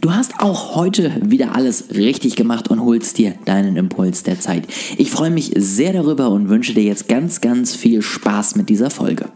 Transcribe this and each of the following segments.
Du hast auch heute wieder alles richtig gemacht und holst dir deinen Impuls der Zeit. Ich freue mich sehr darüber und wünsche dir jetzt ganz, ganz viel Spaß mit dieser Folge.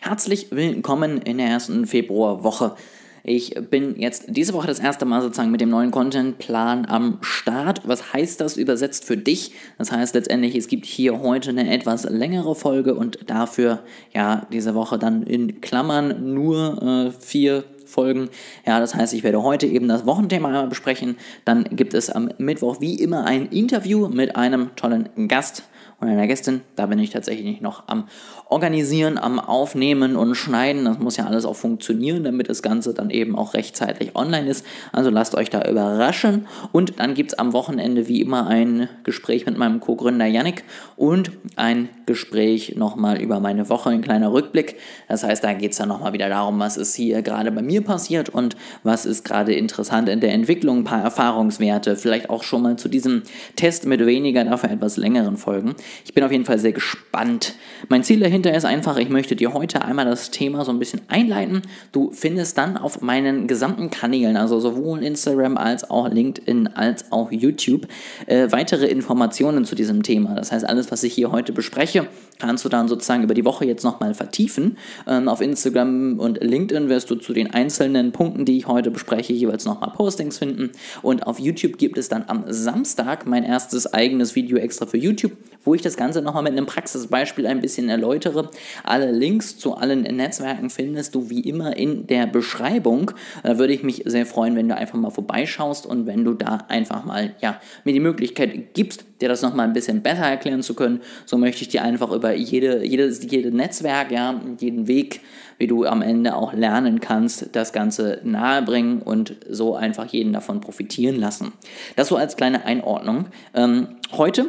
Herzlich willkommen in der ersten Februarwoche. Ich bin jetzt diese Woche das erste Mal sozusagen mit dem neuen Contentplan am Start. Was heißt das übersetzt für dich? Das heißt letztendlich, es gibt hier heute eine etwas längere Folge und dafür ja diese Woche dann in Klammern nur äh, vier Folgen. Ja, das heißt, ich werde heute eben das Wochenthema besprechen. Dann gibt es am Mittwoch wie immer ein Interview mit einem tollen Gast und einer Gästin. Da bin ich tatsächlich noch am Organisieren, am Aufnehmen und Schneiden. Das muss ja alles auch funktionieren, damit das Ganze dann eben auch rechtzeitig online ist. Also lasst euch da überraschen. Und dann gibt es am Wochenende wie immer ein Gespräch mit meinem Co-Gründer Yannick und ein Gespräch nochmal über meine Woche, ein kleiner Rückblick. Das heißt, da geht es dann nochmal wieder darum, was ist hier gerade bei mir passiert und was ist gerade interessant in der Entwicklung, ein paar Erfahrungswerte, vielleicht auch schon mal zu diesem Test mit weniger, dafür etwas längeren Folgen. Ich bin auf jeden Fall sehr gespannt. Mein Ziel dahinter ist einfach, ich möchte dir heute einmal das Thema so ein bisschen einleiten. Du findest dann auf meinen gesamten Kanälen, also sowohl Instagram als auch LinkedIn als auch YouTube, äh, weitere Informationen zu diesem Thema. Das heißt, alles, was ich hier heute bespreche, kannst du dann sozusagen über die Woche jetzt nochmal vertiefen. Ähm, auf Instagram und LinkedIn wirst du zu den einzelnen Punkten, die ich heute bespreche, jeweils nochmal Postings finden. Und auf YouTube gibt es dann am Samstag mein erstes eigenes Video extra für YouTube, wo ich das Ganze nochmal mit einem Praxisbeispiel ein bisschen erläutere. Alle Links zu allen Netzwerken findest du wie immer in der Beschreibung. Da würde ich mich sehr freuen, wenn du einfach mal vorbeischaust und wenn du da einfach mal ja, mir die Möglichkeit gibst, dir das nochmal ein bisschen besser erklären zu können. So möchte ich dir einfach über jede, jedes, jedes Netzwerk, ja, jeden Weg, wie du am Ende auch lernen kannst, das Ganze nahebringen und so einfach jeden davon profitieren lassen. Das so als kleine Einordnung. Ähm, heute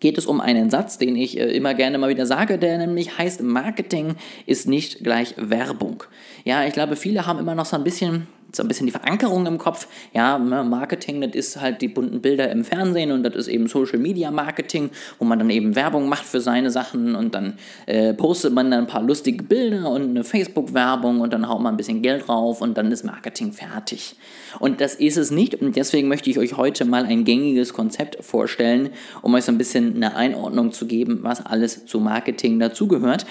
geht es um einen Satz, den ich äh, immer gerne mal wieder sage, der nämlich heißt, Marketing ist nicht gleich Werbung. Ja, ich glaube, viele haben immer noch so ein bisschen so ein bisschen die Verankerung im Kopf. Ja, ne, Marketing, das ist halt die bunten Bilder im Fernsehen und das ist eben Social Media Marketing, wo man dann eben Werbung macht für seine Sachen und dann äh, postet man dann ein paar lustige Bilder und eine Facebook-Werbung und dann haut man ein bisschen Geld drauf und dann ist Marketing fertig. Und das ist es nicht und deswegen möchte ich euch heute mal ein gängiges Konzept vorstellen, um euch so ein bisschen eine Einordnung zu geben, was alles zu Marketing dazugehört.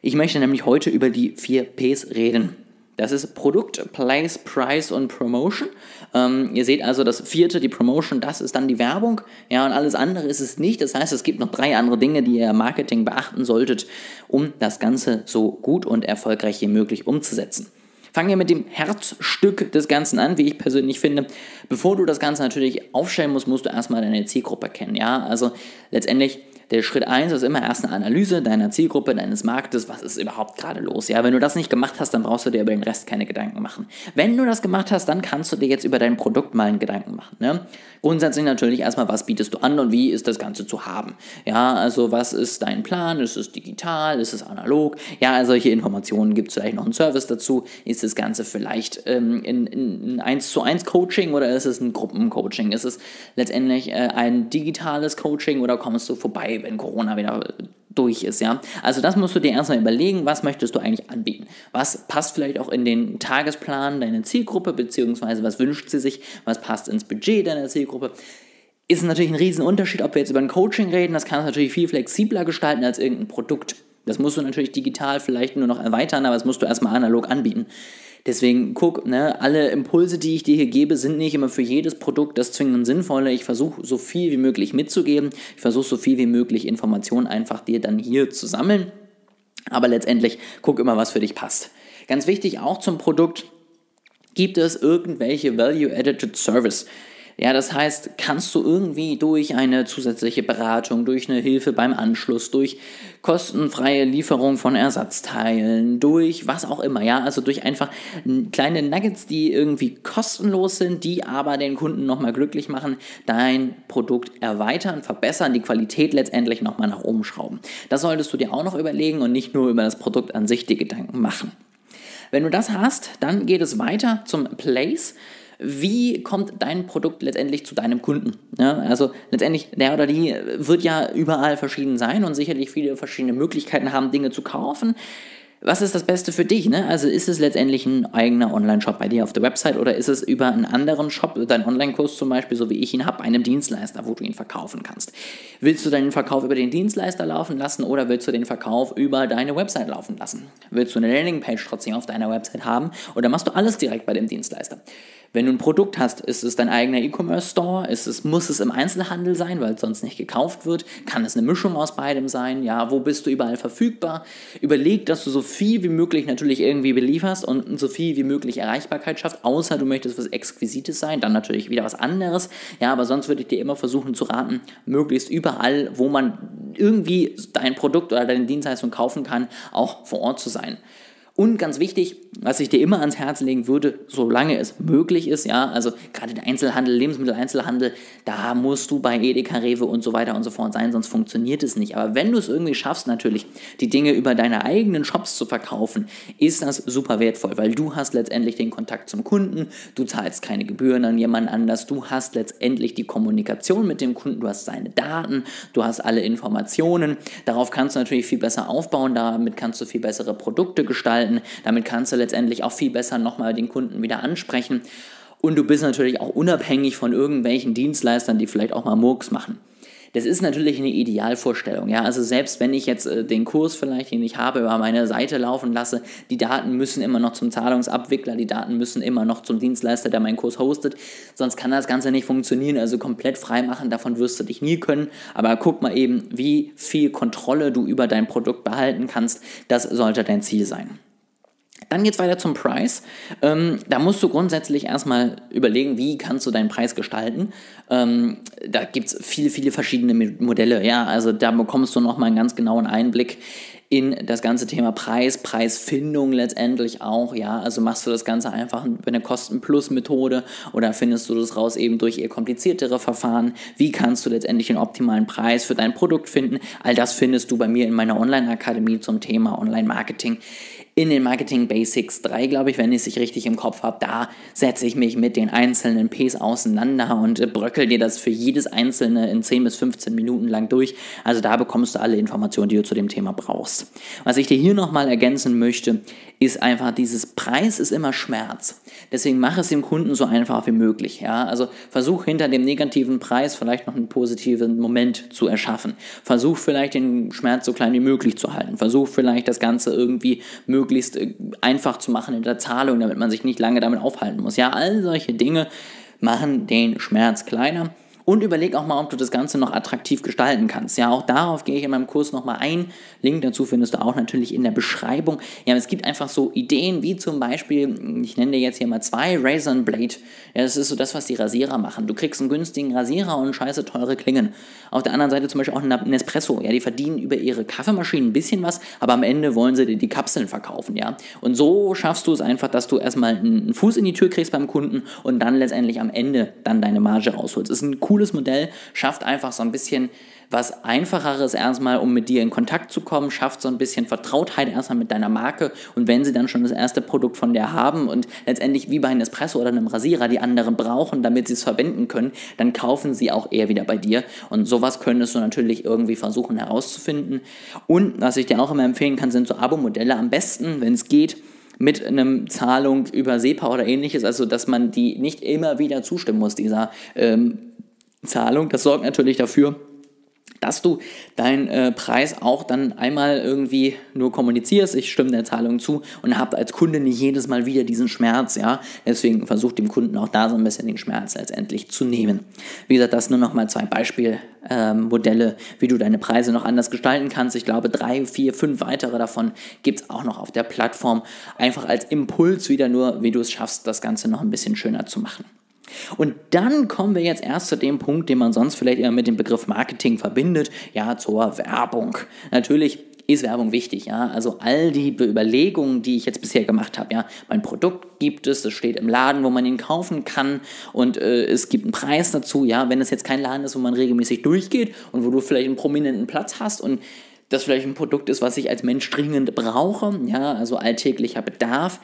Ich möchte nämlich heute über die vier Ps reden. Das ist Produkt, Place, Price und Promotion. Ähm, ihr seht also das vierte, die Promotion, das ist dann die Werbung. Ja, und alles andere ist es nicht. Das heißt, es gibt noch drei andere Dinge, die ihr im Marketing beachten solltet, um das Ganze so gut und erfolgreich wie möglich umzusetzen. Fangen wir mit dem Herzstück des Ganzen an, wie ich persönlich finde. Bevor du das Ganze natürlich aufstellen musst, musst du erstmal deine Zielgruppe kennen. Ja, also letztendlich der Schritt 1 ist immer erst eine Analyse deiner Zielgruppe, deines Marktes, was ist überhaupt gerade los. Ja, wenn du das nicht gemacht hast, dann brauchst du dir über den Rest keine Gedanken machen. Wenn du das gemacht hast, dann kannst du dir jetzt über dein Produkt mal einen Gedanken machen. Ne? Grundsätzlich natürlich erstmal, was bietest du an und wie ist das Ganze zu haben. Ja, also was ist dein Plan? Ist es digital? Ist es analog? Ja, solche Informationen gibt es vielleicht noch einen Service dazu. Ist das Ganze vielleicht ähm, in, in, in 1 zu 1 Coaching oder ist es ein Gruppencoaching? Ist es letztendlich äh, ein digitales Coaching oder kommst du vorbei wenn Corona wieder durch ist, ja. Also das musst du dir erstmal überlegen, was möchtest du eigentlich anbieten? Was passt vielleicht auch in den Tagesplan deiner Zielgruppe, beziehungsweise was wünscht sie sich, was passt ins Budget deiner Zielgruppe? Ist natürlich ein Riesenunterschied, ob wir jetzt über ein Coaching reden, das kann es natürlich viel flexibler gestalten als irgendein Produkt. Das musst du natürlich digital vielleicht nur noch erweitern, aber das musst du erstmal analog anbieten. Deswegen guck, ne, alle Impulse, die ich dir hier gebe, sind nicht immer für jedes Produkt das zwingend sinnvolle. Ich versuche so viel wie möglich mitzugeben. Ich versuche so viel wie möglich Informationen einfach dir dann hier zu sammeln. Aber letztendlich guck immer, was für dich passt. Ganz wichtig auch zum Produkt, gibt es irgendwelche Value-Added Service? Ja, das heißt, kannst du irgendwie durch eine zusätzliche Beratung, durch eine Hilfe beim Anschluss, durch kostenfreie Lieferung von Ersatzteilen, durch was auch immer, ja, also durch einfach kleine Nuggets, die irgendwie kostenlos sind, die aber den Kunden nochmal glücklich machen, dein Produkt erweitern, verbessern, die Qualität letztendlich nochmal nach oben schrauben. Das solltest du dir auch noch überlegen und nicht nur über das Produkt an sich die Gedanken machen. Wenn du das hast, dann geht es weiter zum Place wie kommt dein Produkt letztendlich zu deinem Kunden? Ja, also letztendlich, der oder die wird ja überall verschieden sein und sicherlich viele verschiedene Möglichkeiten haben, Dinge zu kaufen. was ist das Beste für dich? Ne? Also ist es letztendlich ein eigener Online-Shop bei dir auf der Website oder ist es über einen anderen Shop, dein Online-Kurs zum Beispiel, so wie ich ihn habe, einem Dienstleister, wo du ihn verkaufen kannst? Willst du deinen Verkauf über den Dienstleister laufen lassen oder willst du den Verkauf über deine Website laufen lassen? Willst du eine Landingpage trotzdem auf deiner Website haben oder machst du alles direkt bei dem Dienstleister? Wenn du ein Produkt hast, ist es dein eigener E-Commerce-Store? Ist es, muss es im Einzelhandel sein, weil es sonst nicht gekauft wird? Kann es eine Mischung aus beidem sein? Ja, wo bist du überall verfügbar? Überleg, dass du so viel wie möglich natürlich irgendwie belieferst und so viel wie möglich Erreichbarkeit schaffst, außer du möchtest was Exquisites sein, dann natürlich wieder was anderes. Ja, aber sonst würde ich dir immer versuchen zu raten, möglichst überall, wo man irgendwie dein Produkt oder deine Dienstleistung kaufen kann, auch vor Ort zu sein. Und ganz wichtig, was ich dir immer ans Herz legen würde, solange es möglich ist, ja, also gerade der Einzelhandel, Lebensmitteleinzelhandel, da musst du bei Edeka, Rewe und so weiter und so fort sein, sonst funktioniert es nicht. Aber wenn du es irgendwie schaffst, natürlich die Dinge über deine eigenen Shops zu verkaufen, ist das super wertvoll, weil du hast letztendlich den Kontakt zum Kunden, du zahlst keine Gebühren an jemand anders, du hast letztendlich die Kommunikation mit dem Kunden, du hast seine Daten, du hast alle Informationen. Darauf kannst du natürlich viel besser aufbauen, damit kannst du viel bessere Produkte gestalten gestalten. Damit kannst du letztendlich auch viel besser nochmal den Kunden wieder ansprechen. Und du bist natürlich auch unabhängig von irgendwelchen Dienstleistern, die vielleicht auch mal Murks machen. Das ist natürlich eine Idealvorstellung. Ja? Also selbst wenn ich jetzt äh, den Kurs vielleicht, den ich habe, über meine Seite laufen lasse, die Daten müssen immer noch zum Zahlungsabwickler, die Daten müssen immer noch zum Dienstleister, der meinen Kurs hostet. Sonst kann das Ganze nicht funktionieren. Also komplett frei machen, davon wirst du dich nie können. Aber guck mal eben, wie viel Kontrolle du über dein Produkt behalten kannst. Das sollte dein Ziel sein. Dann geht es weiter zum Preis. Ähm, da musst du grundsätzlich erstmal überlegen, wie kannst du deinen Preis gestalten. Ähm, da gibt es viele, viele verschiedene Modelle. Ja, also da bekommst du nochmal einen ganz genauen Einblick in das ganze Thema Preis, Preisfindung letztendlich auch, ja, also machst du das Ganze einfach über eine Kosten-Plus-Methode oder findest du das raus eben durch eher kompliziertere Verfahren, wie kannst du letztendlich den optimalen Preis für dein Produkt finden, all das findest du bei mir in meiner Online-Akademie zum Thema Online-Marketing in den Marketing Basics 3, glaube ich, wenn ich es richtig im Kopf habe, da setze ich mich mit den einzelnen Ps auseinander und äh, bröckel dir das für jedes einzelne in 10 bis 15 Minuten lang durch. Also da bekommst du alle Informationen, die du zu dem Thema brauchst. Was ich dir hier nochmal ergänzen möchte, ist einfach dieses Preis ist immer Schmerz. Deswegen mach es dem Kunden so einfach wie möglich. Ja? Also versuch hinter dem negativen Preis vielleicht noch einen positiven Moment zu erschaffen. Versuch vielleicht den Schmerz so klein wie möglich zu halten. Versuch vielleicht das Ganze irgendwie möglichst äh, einfach zu machen in der Zahlung, damit man sich nicht lange damit aufhalten muss. Ja, all solche Dinge machen den Schmerz kleiner und überleg auch mal, ob du das Ganze noch attraktiv gestalten kannst. Ja, auch darauf gehe ich in meinem Kurs nochmal ein. Link dazu findest du auch natürlich in der Beschreibung. Ja, es gibt einfach so Ideen wie zum Beispiel, ich nenne dir jetzt hier mal zwei Razor Blade. Ja, das ist so das, was die Rasierer machen. Du kriegst einen günstigen Rasierer und scheiße teure Klingen. Auf der anderen Seite zum Beispiel auch ein Nespresso. Ja, die verdienen über ihre Kaffeemaschinen ein bisschen was, aber am Ende wollen sie dir die Kapseln verkaufen. Ja, und so schaffst du es einfach, dass du erstmal einen Fuß in die Tür kriegst beim Kunden und dann letztendlich am Ende dann deine Marge rausholst. Das ist ein cooles Modell, schafft einfach so ein bisschen was Einfacheres erstmal, um mit dir in Kontakt zu kommen, schafft so ein bisschen Vertrautheit erstmal mit deiner Marke. Und wenn sie dann schon das erste Produkt von dir haben und letztendlich wie bei einem Espresso oder einem Rasierer die anderen brauchen, damit sie es verwenden können, dann kaufen sie auch eher wieder bei dir. Und sowas könntest du natürlich irgendwie versuchen herauszufinden. Und was ich dir auch immer empfehlen kann, sind so Abo-Modelle am besten, wenn es geht, mit einem Zahlung über SEPA oder ähnliches, also dass man die nicht immer wieder zustimmen muss, dieser ähm, Zahlung. Das sorgt natürlich dafür, dass du deinen äh, Preis auch dann einmal irgendwie nur kommunizierst, ich stimme der Zahlung zu und habe als Kunde nicht jedes Mal wieder diesen Schmerz, ja. Deswegen versucht dem Kunden auch da so ein bisschen den Schmerz letztendlich zu nehmen. Wie gesagt, das nur noch mal zwei Beispielmodelle, ähm, wie du deine Preise noch anders gestalten kannst. Ich glaube, drei, vier, fünf weitere davon gibt es auch noch auf der Plattform. Einfach als Impuls wieder nur, wie du es schaffst, das Ganze noch ein bisschen schöner zu machen. Und dann kommen wir jetzt erst zu dem Punkt, den man sonst vielleicht eher mit dem Begriff Marketing verbindet, ja, zur Werbung. Natürlich ist Werbung wichtig, ja. Also all die Überlegungen, die ich jetzt bisher gemacht habe, ja, mein Produkt gibt es, es steht im Laden, wo man ihn kaufen kann und äh, es gibt einen Preis dazu, ja. Wenn es jetzt kein Laden ist, wo man regelmäßig durchgeht und wo du vielleicht einen prominenten Platz hast und das vielleicht ein Produkt ist, was ich als Mensch dringend brauche, ja, also alltäglicher Bedarf,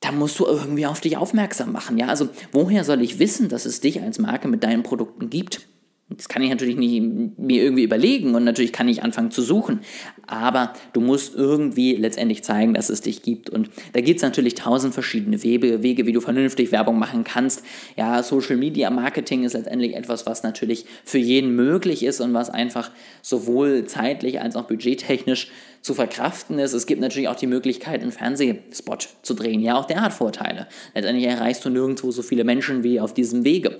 da musst du irgendwie auf dich aufmerksam machen. Ja, also woher soll ich wissen, dass es dich als Marke mit deinen Produkten gibt? Das kann ich natürlich nicht mir irgendwie überlegen und natürlich kann ich anfangen zu suchen. Aber du musst irgendwie letztendlich zeigen, dass es dich gibt. Und da gibt es natürlich tausend verschiedene Wege, Wege, wie du vernünftig Werbung machen kannst. Ja, Social Media Marketing ist letztendlich etwas, was natürlich für jeden möglich ist und was einfach sowohl zeitlich als auch budgettechnisch zu verkraften ist. Es gibt natürlich auch die Möglichkeit, einen Fernsehspot zu drehen. Ja, auch der hat Vorteile. Letztendlich erreichst du nirgendwo so viele Menschen wie auf diesem Wege.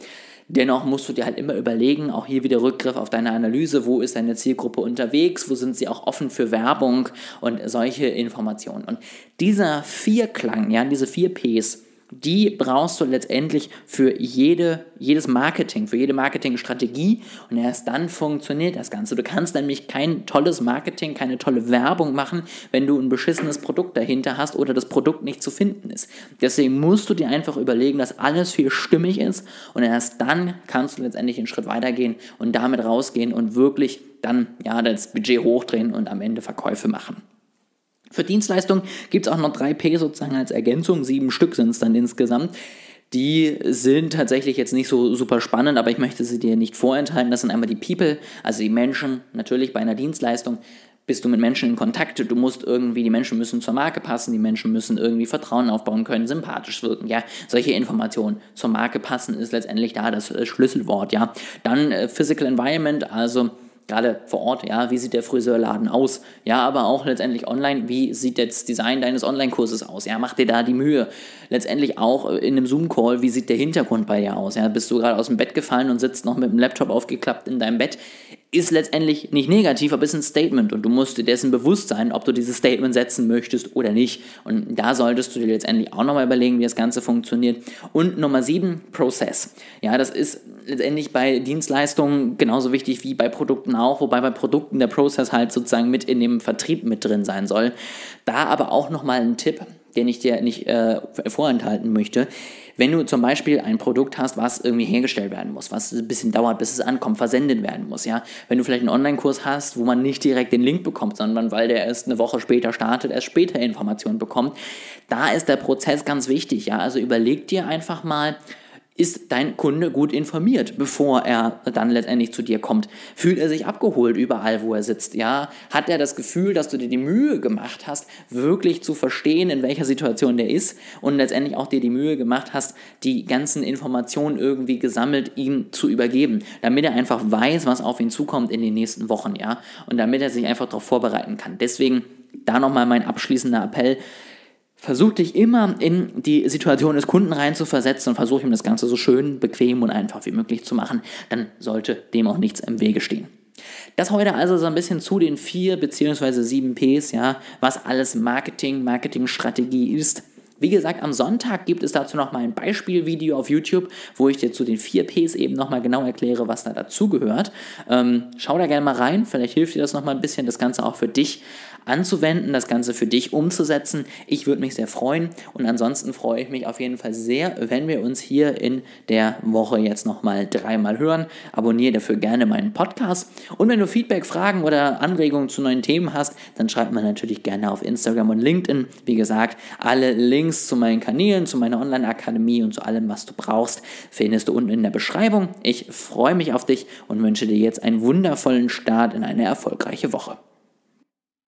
Dennoch musst du dir halt immer überlegen, auch hier wieder Rückgriff auf deine Analyse, wo ist deine Zielgruppe unterwegs, wo sind sie auch offen für Werbung und solche Informationen. Und dieser Vierklang, ja, diese vier Ps, die brauchst du letztendlich für jede, jedes Marketing, für jede Marketingstrategie und erst dann funktioniert das Ganze. Du kannst nämlich kein tolles Marketing, keine tolle Werbung machen, wenn du ein beschissenes Produkt dahinter hast oder das Produkt nicht zu finden ist. Deswegen musst du dir einfach überlegen, dass alles viel stimmig ist und erst dann kannst du letztendlich einen Schritt weitergehen und damit rausgehen und wirklich dann ja das Budget hochdrehen und am Ende Verkäufe machen. Für Dienstleistungen gibt es auch noch 3P sozusagen als Ergänzung, sieben Stück sind es dann insgesamt. Die sind tatsächlich jetzt nicht so super spannend, aber ich möchte sie dir nicht vorenthalten. Das sind einmal die People, also die Menschen. Natürlich bei einer Dienstleistung bist du mit Menschen in Kontakt. Du musst irgendwie, die Menschen müssen zur Marke passen, die Menschen müssen irgendwie Vertrauen aufbauen können, sympathisch wirken. Ja, solche Informationen zur Marke passen ist letztendlich da das äh, Schlüsselwort. Ja, dann äh, Physical Environment, also gerade vor Ort, ja, wie sieht der Friseurladen aus? Ja, aber auch letztendlich online, wie sieht das Design deines Online-Kurses aus? Ja, mach dir da die Mühe. Letztendlich auch in einem Zoom-Call, wie sieht der Hintergrund bei dir aus? Ja, bist du gerade aus dem Bett gefallen und sitzt noch mit dem Laptop aufgeklappt in deinem Bett? Ist letztendlich nicht negativ, aber ist ein Statement und du musst dir dessen bewusst sein, ob du dieses Statement setzen möchtest oder nicht. Und da solltest du dir letztendlich auch nochmal überlegen, wie das Ganze funktioniert. Und Nummer sieben, Prozess. Ja, das ist letztendlich bei Dienstleistungen genauso wichtig wie bei Produkten auch, wobei bei Produkten der Prozess halt sozusagen mit in dem Vertrieb mit drin sein soll. Da aber auch nochmal ein Tipp, den ich dir nicht äh, vorenthalten möchte. Wenn du zum Beispiel ein Produkt hast, was irgendwie hergestellt werden muss, was ein bisschen dauert, bis es ankommt, versendet werden muss, ja. Wenn du vielleicht einen Online-Kurs hast, wo man nicht direkt den Link bekommt, sondern weil der erst eine Woche später startet, erst später Informationen bekommt, da ist der Prozess ganz wichtig, ja. Also überleg dir einfach mal, ist dein Kunde gut informiert, bevor er dann letztendlich zu dir kommt? Fühlt er sich abgeholt überall, wo er sitzt? Ja, hat er das Gefühl, dass du dir die Mühe gemacht hast, wirklich zu verstehen, in welcher Situation der ist und letztendlich auch dir die Mühe gemacht hast, die ganzen Informationen irgendwie gesammelt ihm zu übergeben, damit er einfach weiß, was auf ihn zukommt in den nächsten Wochen, ja, und damit er sich einfach darauf vorbereiten kann. Deswegen da nochmal mein abschließender Appell Versuch dich immer in die Situation des Kunden reinzuversetzen und versuch ihm das Ganze so schön, bequem und einfach wie möglich zu machen. Dann sollte dem auch nichts im Wege stehen. Das heute also so ein bisschen zu den vier beziehungsweise sieben Ps, ja, was alles Marketing, Marketingstrategie ist. Wie gesagt, am Sonntag gibt es dazu nochmal ein Beispielvideo auf YouTube, wo ich dir zu den vier Ps eben nochmal genau erkläre, was da dazugehört. Ähm, schau da gerne mal rein, vielleicht hilft dir das nochmal ein bisschen, das Ganze auch für dich anzuwenden, das Ganze für dich umzusetzen. Ich würde mich sehr freuen und ansonsten freue ich mich auf jeden Fall sehr, wenn wir uns hier in der Woche jetzt nochmal dreimal hören. Abonniere dafür gerne meinen Podcast und wenn du Feedback, Fragen oder Anregungen zu neuen Themen hast, dann schreib mir natürlich gerne auf Instagram und LinkedIn. Wie gesagt, alle Links zu meinen Kanälen, zu meiner Online-Akademie und zu allem, was du brauchst, findest du unten in der Beschreibung. Ich freue mich auf dich und wünsche dir jetzt einen wundervollen Start in eine erfolgreiche Woche.